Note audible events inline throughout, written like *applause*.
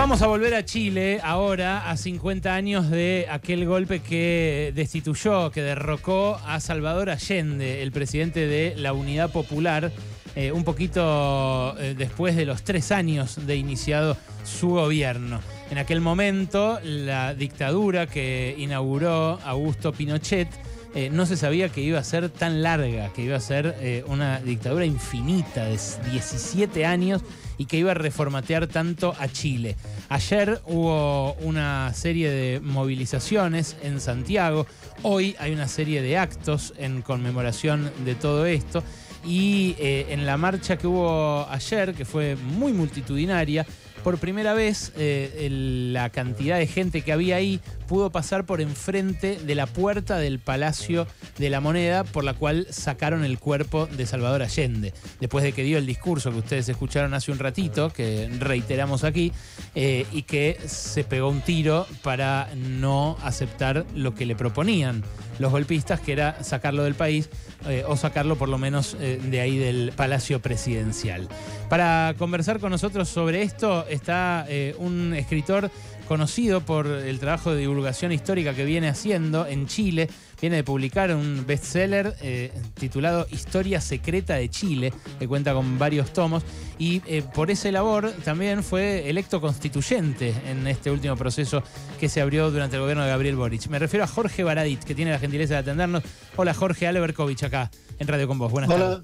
Vamos a volver a Chile ahora, a 50 años de aquel golpe que destituyó, que derrocó a Salvador Allende, el presidente de la Unidad Popular, eh, un poquito eh, después de los tres años de iniciado su gobierno. En aquel momento, la dictadura que inauguró Augusto Pinochet eh, no se sabía que iba a ser tan larga, que iba a ser una dictadura infinita de 17 años y que iba a reformatear tanto a Chile. Ayer hubo una serie de movilizaciones en Santiago, hoy hay una serie de actos en conmemoración de todo esto y eh, en la marcha que hubo ayer, que fue muy multitudinaria, por primera vez eh, la cantidad de gente que había ahí pudo pasar por enfrente de la puerta del Palacio de la Moneda, por la cual sacaron el cuerpo de Salvador Allende. Después de que dio el discurso que ustedes escucharon hace un ratito, que reiteramos aquí, eh, y que se pegó un tiro para no aceptar lo que le proponían los golpistas, que era sacarlo del país eh, o sacarlo por lo menos eh, de ahí del Palacio Presidencial. Para conversar con nosotros sobre esto está eh, un escritor conocido por el trabajo de divulgación histórica que viene haciendo en Chile. Viene de publicar un bestseller eh, titulado Historia Secreta de Chile, que cuenta con varios tomos. Y eh, por ese labor también fue electo constituyente en este último proceso que se abrió durante el gobierno de Gabriel Boric. Me refiero a Jorge Baradit, que tiene la gentileza de atendernos. Hola Jorge Alberkovich acá en Radio con Vos. Buenas Hola.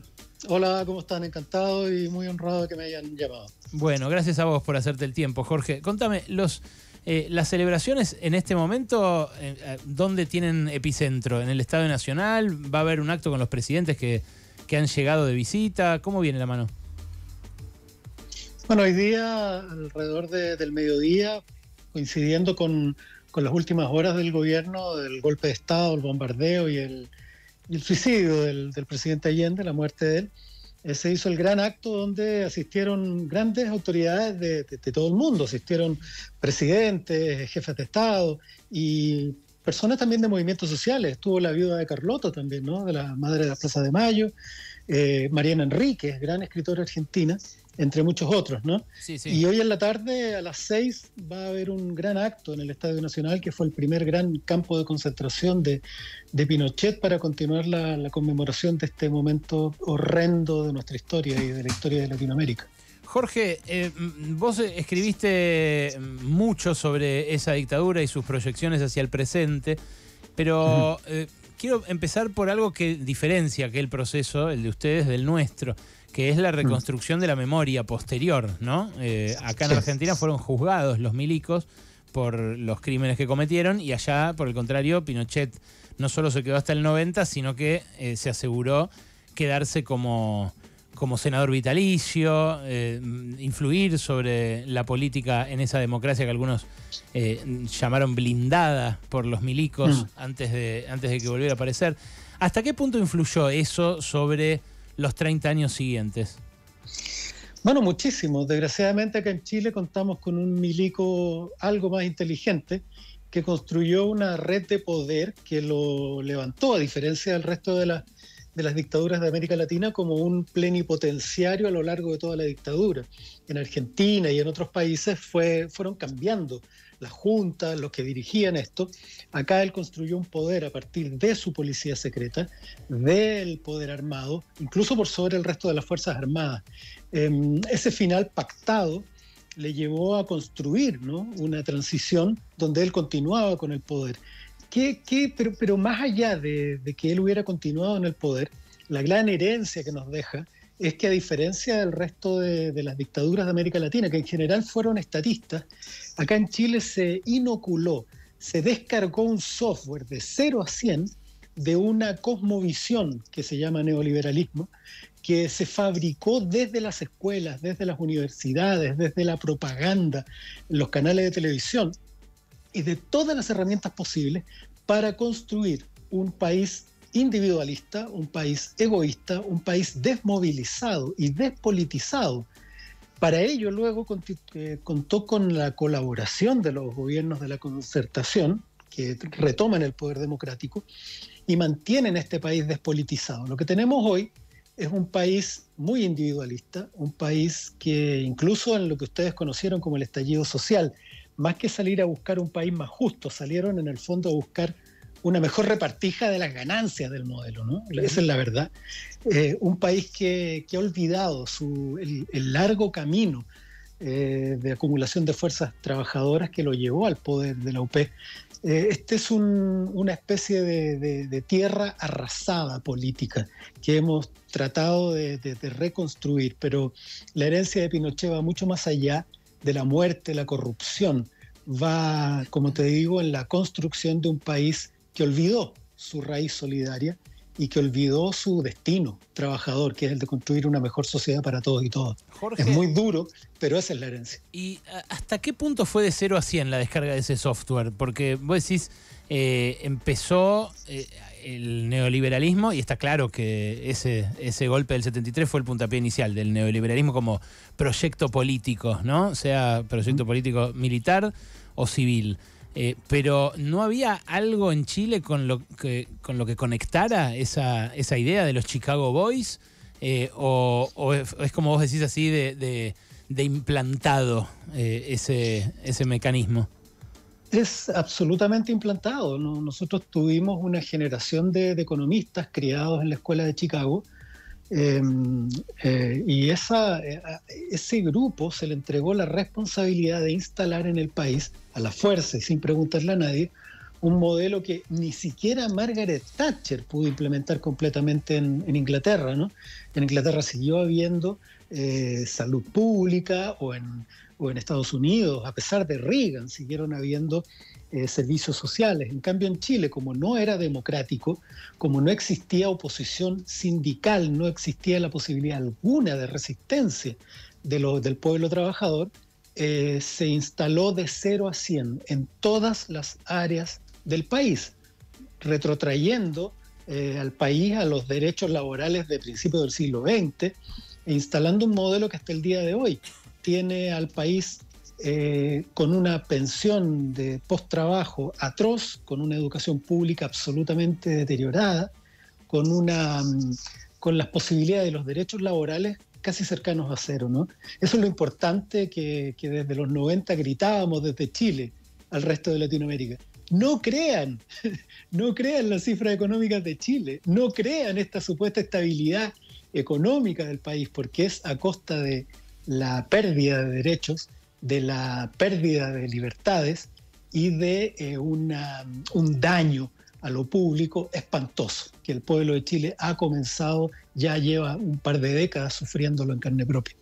Hola, ¿cómo están? Encantado y muy honrado de que me hayan llamado. Bueno, gracias a vos por hacerte el tiempo, Jorge. Contame, los, eh, las celebraciones en este momento, eh, eh, ¿dónde tienen epicentro? ¿En el Estadio Nacional? ¿Va a haber un acto con los presidentes que, han llegado de visita? ¿Cómo viene la mano? Bueno, hoy día, alrededor del mediodía, coincidiendo con, las últimas horas del gobierno, del golpe de Estado, el bombardeo y el, suicidio del, del presidente Allende, la muerte de él, se hizo el gran acto donde asistieron grandes autoridades de, todo el mundo, asistieron presidentes, jefes de Estado y personas también de movimientos sociales. Estuvo la viuda de Carlotto también, ¿no? de la madre de la Plaza de Mayo, eh, Mariana Enríquez, gran escritora argentina, entre muchos otros, ¿no? Y hoy en la tarde, a las seis, va a haber un gran acto en el Estadio Nacional, que fue el primer gran campo de concentración de, Pinochet para continuar la, conmemoración de este momento horrendo de nuestra historia y de la historia de Latinoamérica. Jorge, eh, vos escribiste mucho sobre esa dictadura y sus proyecciones hacia el presente, pero eh, quiero empezar por algo que diferencia aquel proceso, el de ustedes, del nuestro que es la mm. reconstrucción de la memoria posterior, ¿no? Eh, acá en Argentina fueron juzgados los milicos por los crímenes que cometieron y allá, por el contrario, Pinochet no solo se quedó hasta el 90, sino que eh, se aseguró quedarse como, como senador vitalicio, eh, influir sobre la política en esa democracia que algunos llamaron blindada por los milicos mm. antes, de, antes de que volviera a aparecer. ¿Hasta qué punto influyó eso sobre los 30 años siguientes? Bueno, muchísimo. Desgraciadamente acá en Chile contamos con un milico algo más inteligente que construyó una red de poder que lo levantó, a diferencia del resto de, de las dictaduras de América Latina, como un plenipotenciario a lo largo de toda la dictadura. En Argentina y en otros países fue, fueron cambiando las juntas, los que dirigían esto. Acá él construyó un poder a partir de su policía secreta, del poder armado, incluso por sobre el resto de las Fuerzas Armadas. Em, ese final pactado le llevó a construir una transición donde él continuaba con el poder. ¿Qué, pero, más allá de, que él hubiera continuado en el poder, la gran herencia que nos deja es que a diferencia del resto de, las dictaduras de América Latina, que en general fueron estatistas, acá en Chile se inoculó, se descargó un software de 0 a 100 de una cosmovisión que se llama neoliberalismo, que se fabricó desde las escuelas, desde las universidades, desde la propaganda, los canales de televisión y de todas las herramientas posibles para construir un país individualista, un país egoísta, un país desmovilizado y despolitizado. Para ello luego eh, contó con la colaboración de los gobiernos de la concertación, que retoman el poder democrático y mantienen este país despolitizado. Lo que tenemos hoy es un país muy individualista, un país que incluso en lo que ustedes conocieron como el estallido social, más que salir a buscar un país más justo, salieron en el fondo a buscar una mejor repartija de las ganancias del modelo, ¿no? Esa es la verdad. Eh, un país que, ha olvidado su, el, largo camino eh, de acumulación de fuerzas trabajadoras que lo llevó al poder de la UP. Eh, este es una especie de, tierra arrasada política que hemos tratado de, de reconstruir, pero la herencia de Pinochet va mucho más allá de la muerte, la corrupción, va, como te digo, en la construcción de un país que olvidó su raíz solidaria y que olvidó su destino trabajador, que es el de construir una mejor sociedad para todos y todas. es muy duro, pero esa es la herencia. ¿Y hasta qué punto fue de 0 a 100 la descarga de ese software? Porque vos decís, eh, empezó eh, el neoliberalismo y está claro que ese, ese golpe del 73 fue el puntapié inicial del neoliberalismo como proyecto político, ¿no? Sea proyecto político militar o civil. Eh, pero ¿no había algo en Chile con lo que, con lo que conectara esa, esa idea de los Chicago Boys? Eh, o, es, como vos decís así de, implantado eh, ese, ese mecanismo? Es absolutamente implantado. Nosotros tuvimos una generación de, economistas criados en la escuela de Chicago em, y esa, ese grupo se le entregó la responsabilidad de instalar en el país a la fuerza y sin preguntarle a nadie, un modelo que ni siquiera Margaret Thatcher pudo implementar completamente en, Inglaterra. ¿no? En Inglaterra siguió habiendo eh, salud pública o en, o en, Estados Unidos, a pesar de Reagan, siguieron habiendo eh, servicios sociales. En cambio, en Chile, como no era democrático, como no existía oposición sindical, no existía la posibilidad alguna de resistencia de lo, del pueblo trabajador, eh, se instaló de 0 a 100 en todas las áreas del país, retrotrayendo eh, al país a los derechos laborales de principios del siglo XX instalando un modelo que hasta el día de hoy tiene al país eh, con una pensión de post-trabajo atroz, con una educación pública absolutamente deteriorada, con, una, mm, con las posibilidades de los derechos laborales casi cercanos a cero. ¿no? Eso es lo importante que, desde los 90 gritábamos desde Chile al resto de Latinoamérica. No crean, *laughs* no crean las cifras económicas de Chile, no crean esta supuesta estabilidad económica del país, porque es a costa de la pérdida de derechos, de la pérdida de libertades y de eh, un daño a lo público espantoso, que el pueblo de Chile ha comenzado, ya lleva un par de décadas sufriéndolo en carne propia.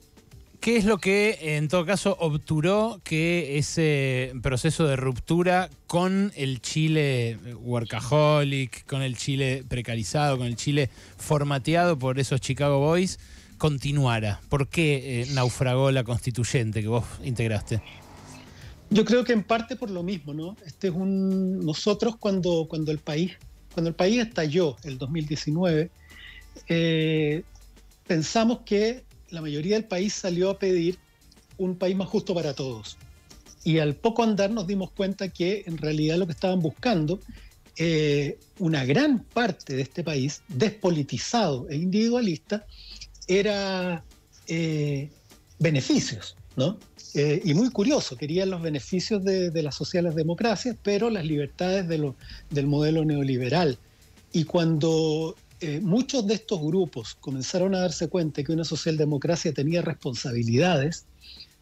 ¿Qué es lo que, en todo caso, obturó que ese proceso de ruptura con el Chile workaholic, con el Chile precarizado, con el Chile formateado por esos Chicago Boys, continuara? ¿Por qué eh, naufragó la constituyente que vos integraste? Yo creo que en parte por lo mismo, ¿no? Este es un nosotros cuando cuando el país cuando el país estalló el 2019 eh, pensamos que la mayoría del país salió a pedir un país más justo para todos y al poco andar nos dimos cuenta que en realidad lo que estaban buscando eh, una gran parte de este país despolitizado e individualista era eh, beneficios, ¿no? Eh, y muy curioso, querían los beneficios de, las sociales democracias, pero las libertades del modelo neoliberal. Y cuando eh, muchos de estos grupos comenzaron a darse cuenta que una socialdemocracia tenía responsabilidades,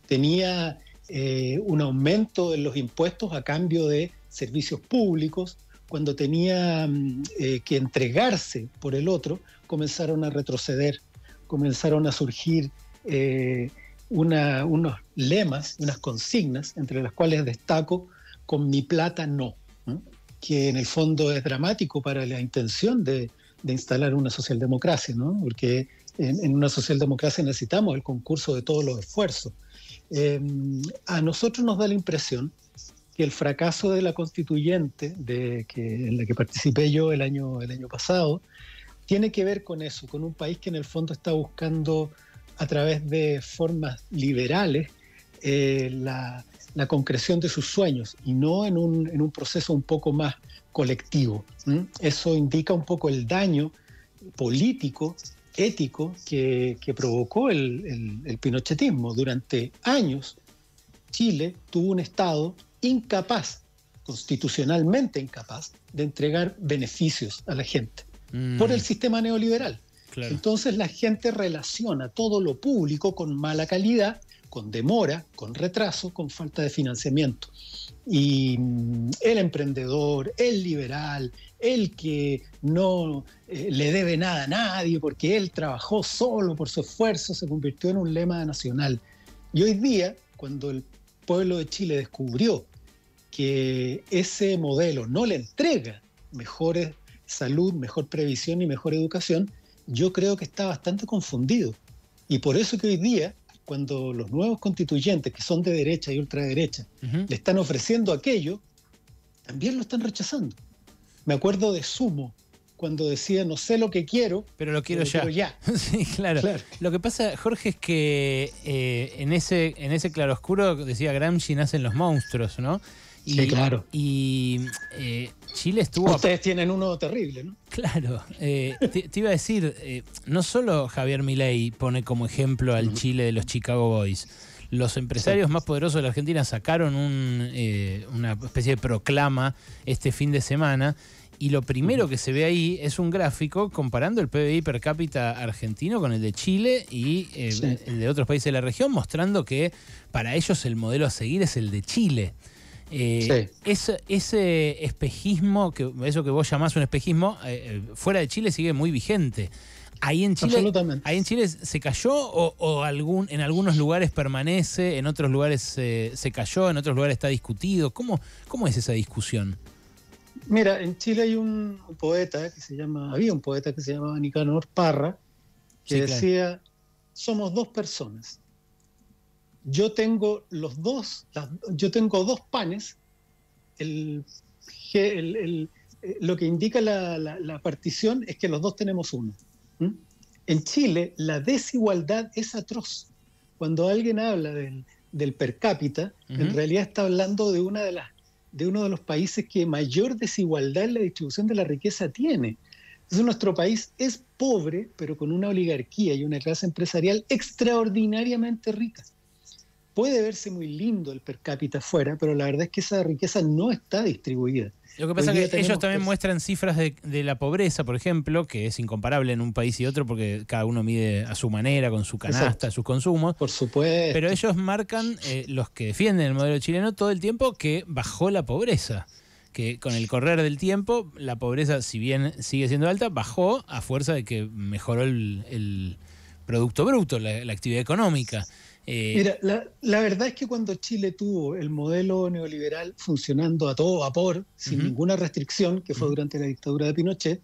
tenía eh, un aumento en los impuestos a cambio de servicios públicos, cuando tenía mm, que entregarse por el otro, comenzaron a retroceder, comenzaron a surgir unos lemas, unas consignas, entre las cuales destaco con mi plata no, que en el fondo es dramático para la intención de, instalar una socialdemocracia, ¿no? porque en, una socialdemocracia necesitamos el concurso de todos los esfuerzos. Em, a nosotros nos da la impresión que el fracaso de la constituyente, de que, en la que participé yo el año, el año pasado, tiene que ver con eso, con un país que en el fondo está buscando a través de formas liberales eh, la, concreción de sus sueños y no en un, proceso un poco más colectivo. Eso indica un poco el daño político ético que, provocó el, pinochetismo. Durante años, Chile tuvo un Estado incapaz, constitucionalmente incapaz, de entregar beneficios a la gente mm. por el sistema neoliberal. Entonces la gente relaciona todo lo público con mala calidad, con demora, con retraso, con falta de financiamiento. Y mm, el emprendedor, el liberal, el que no eh, le debe nada a nadie porque él trabajó solo por su esfuerzo, se convirtió en un lema nacional. Y hoy día, cuando el pueblo de Chile descubrió que ese modelo no le entrega mejores salud, mejor previsión y mejor educación, yo creo que está bastante confundido. Y por eso que hoy día, cuando los nuevos constituyentes, que son de derecha y ultraderecha, le están ofreciendo aquello, también lo están rechazando. Me acuerdo de Sumo, cuando decía no sé lo que quiero, pero lo quiero ya. *laughs* sí, claro. Lo que pasa, Jorge, es que eh, en ese en ese claroscuro decía Gramsci nacen los monstruos, ¿no? Y, sí, claro. Y eh, Chile estuvo. Ustedes tienen uno terrible, ¿no? Claro. Eh, te, iba a decir, no solo Javier Milei pone como ejemplo al Chile de los Chicago Boys los empresarios más poderosos de la Argentina sacaron eh, una especie de proclama este fin de semana y lo primero que se ve ahí es un gráfico comparando el PBI per cápita argentino con el de Chile y eh, el de otros países de la región, mostrando que para ellos el modelo a seguir es el de Chile. Eh, ese, espejismo, que, eso que vos llamás un espejismo, fuera de Chile sigue muy vigente. Ahí en Chile, ahí en Chile se cayó o, algún, en algunos lugares permanece, en otros lugares se cayó, en otros lugares está discutido. ¿Cómo, ¿Cómo es esa discusión? Mira, en Chile hay un, poeta que se llama, había un poeta que se llamaba Nicanor Parra, que decía, somos dos personas. Yo tengo los dos, yo tengo dos panes, el, lo que indica la partición es que los dos tenemos uno. ¿Mm? En Chile la desigualdad es atroz. Cuando alguien habla del, per cápita, en realidad está hablando de, una de, las, de uno de los países que mayor desigualdad en la distribución de la riqueza tiene. Entonces nuestro país es pobre, pero con una oligarquía y una clase empresarial extraordinariamente rica. Puede verse muy lindo el per cápita afuera, pero la verdad es que esa riqueza no está distribuida. Lo que pasa es que ellos también muestran cifras de, la pobreza, por ejemplo, que es incomparable en un país y otro porque cada uno mide a su manera, con su canasta, sus consumos. Por supuesto. Pero ellos marcan, eh, los que defienden el modelo chileno, todo el tiempo que bajó la pobreza. Que con el correr del tiempo, la pobreza, si bien sigue siendo alta, bajó a fuerza de que mejoró el, Producto Bruto, la actividad económica. Eh, Mira, la, verdad es que cuando Chile tuvo el modelo neoliberal funcionando a todo vapor, sin ninguna restricción, que fue durante la dictadura de Pinochet,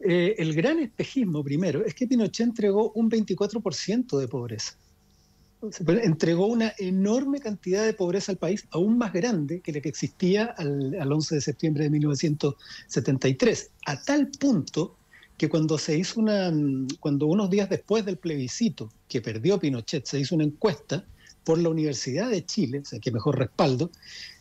eh, el gran espejismo primero es que Pinochet entregó un 24% de pobreza. Entregó una enorme cantidad de pobreza al país, aún más grande que la que existía al, al 11 de septiembre de 1973, a tal punto que cuando se hizo una, cuando unos días después del plebiscito que perdió Pinochet, se hizo una encuesta por la Universidad de Chile, o sea, que mejor respaldo,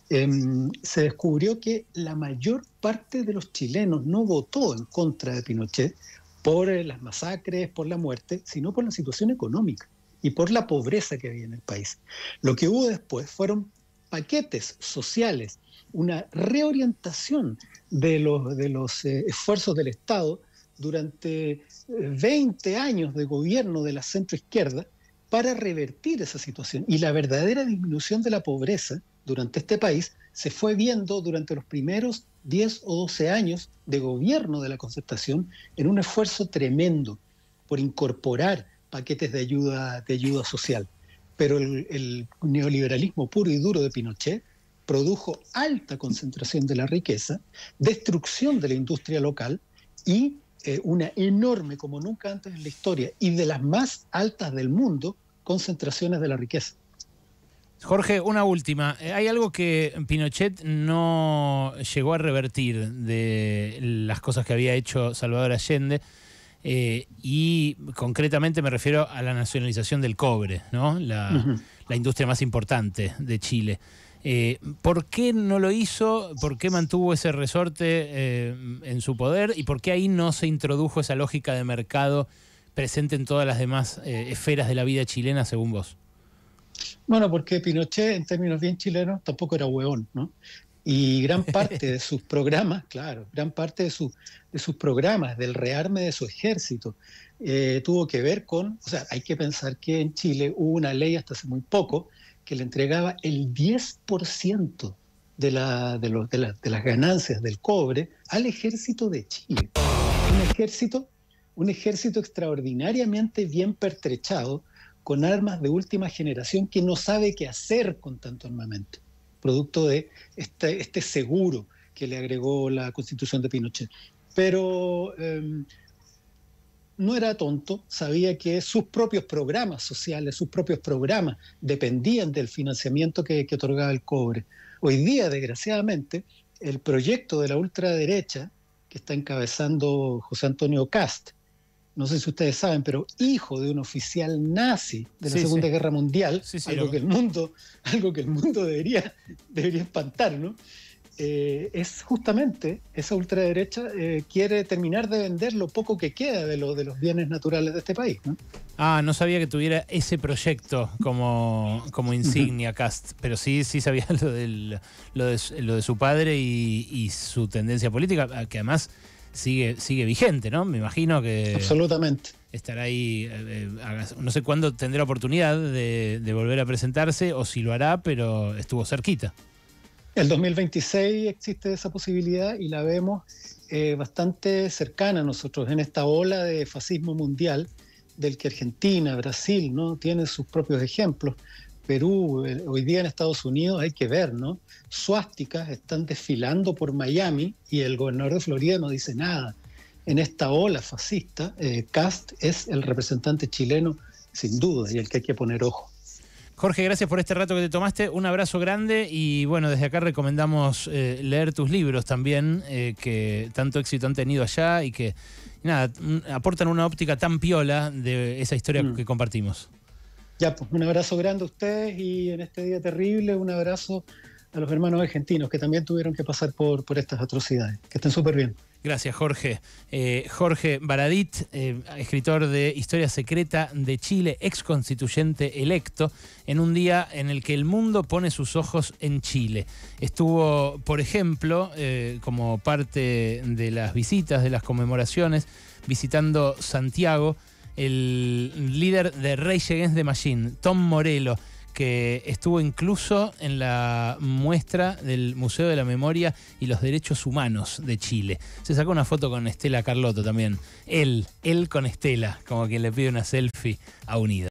em, se descubrió que la mayor parte de los chilenos no votó en contra de Pinochet por eh, las masacres, por la muerte, sino por la situación económica y por la pobreza que había en el país. Lo que hubo después fueron paquetes sociales, una reorientación de los, de los eh, esfuerzos del Estado durante 20 eh, años de gobierno de la centroizquierda para revertir esa situación. Y la verdadera disminución de la pobreza durante este país se fue viendo durante los primeros 10 o 12 años de gobierno de la concertación en un esfuerzo tremendo por incorporar paquetes de ayuda, de ayuda social. Pero el, el neoliberalismo puro y duro de Pinochet produjo alta concentración de la riqueza, destrucción de la industria local y eh, una enorme, como nunca antes en la historia, y de las más altas del mundo, concentraciones de la riqueza. Jorge, una última. Eh, hay algo que Pinochet no llegó a revertir de las cosas que había hecho Salvador Allende. Eh, y concretamente me refiero a la nacionalización del cobre, ¿no? la industria más importante de Chile. Eh, ¿Por qué no lo hizo? ¿Por qué mantuvo ese resorte eh, en su poder? ¿Y por qué ahí no se introdujo esa lógica de mercado presente en todas las demás eh, esferas de la vida chilena, según vos? Bueno, porque Pinochet, en términos bien chilenos, tampoco era hueón, ¿no? Y gran parte de *laughs* sus programas, claro, gran parte de, de sus programas, del rearme de su ejército, eh, tuvo que ver con, o sea, hay que pensar que en Chile hubo una ley hasta hace muy poco que le entregaba el 10% de, de, las ganancias del cobre al ejército de Chile. Un ejército, un ejército extraordinariamente bien pertrechado, con armas de última generación que no sabe qué hacer con tanto armamento, producto de este, este seguro que le agregó la constitución de Pinochet. Pero em, no era tonto, sabía que sus propios programas sociales, sus propios programas dependían del financiamiento que, que otorgaba el cobre. Hoy día, desgraciadamente, el proyecto de la ultraderecha que está encabezando José Antonio Cast, no sé si ustedes saben, pero hijo de un oficial nazi de la Segunda Guerra Mundial, algo, que el mundo, *laughs* algo que el mundo debería, debería espantar, ¿no? Eh, es justamente esa ultraderecha eh, quiere terminar de vender lo poco que queda de, lo, de los bienes naturales de este país. ¿no? Ah, no sabía que tuviera ese proyecto como, como insignia Cast, pero sí, sí sabía *laughs* lo, del, lo, de, lo de su padre y, y su tendencia política, que además sigue, sigue vigente, ¿no? Me imagino que. Absolutamente. Estará ahí, eh, eh, no sé cuándo tendrá oportunidad de, volver a presentarse o si lo hará, pero estuvo cerquita. El 2026 existe esa posibilidad y la vemos eh, bastante cercana a nosotros en esta ola de fascismo mundial del que Argentina, Brasil, ¿no? tienen sus propios ejemplos. Perú, hoy día en Estados Unidos hay que ver, ¿no? Suásticas están desfilando por Miami y el gobernador de Florida no dice nada. En esta ola fascista, eh, Cast es el representante chileno sin duda y el que hay que poner ojo. Jorge, gracias por este rato que te tomaste. Un abrazo grande y bueno, desde acá recomendamos eh, leer tus libros también, eh, que tanto éxito han tenido allá y que nada, aportan una óptica tan piola de esa historia mm. que compartimos. Ya, pues un abrazo grande a ustedes y en este día terrible un abrazo a los hermanos argentinos que también tuvieron que pasar por, por estas atrocidades. Que estén súper bien. Gracias, Jorge. Eh, Jorge Baradit, eh, escritor de Historia Secreta de Chile, ex constituyente electo, en un día en el que el mundo pone sus ojos en Chile. Estuvo, por ejemplo, eh, como parte de las visitas, de las conmemoraciones, visitando Santiago el líder de Rage Against the Machine, Tom Morello, que estuvo incluso en la muestra del Museo de la Memoria y los Derechos Humanos de Chile. Se sacó una foto con Estela Carlotto también. Él, él con Estela, como quien le pide una selfie a Unida.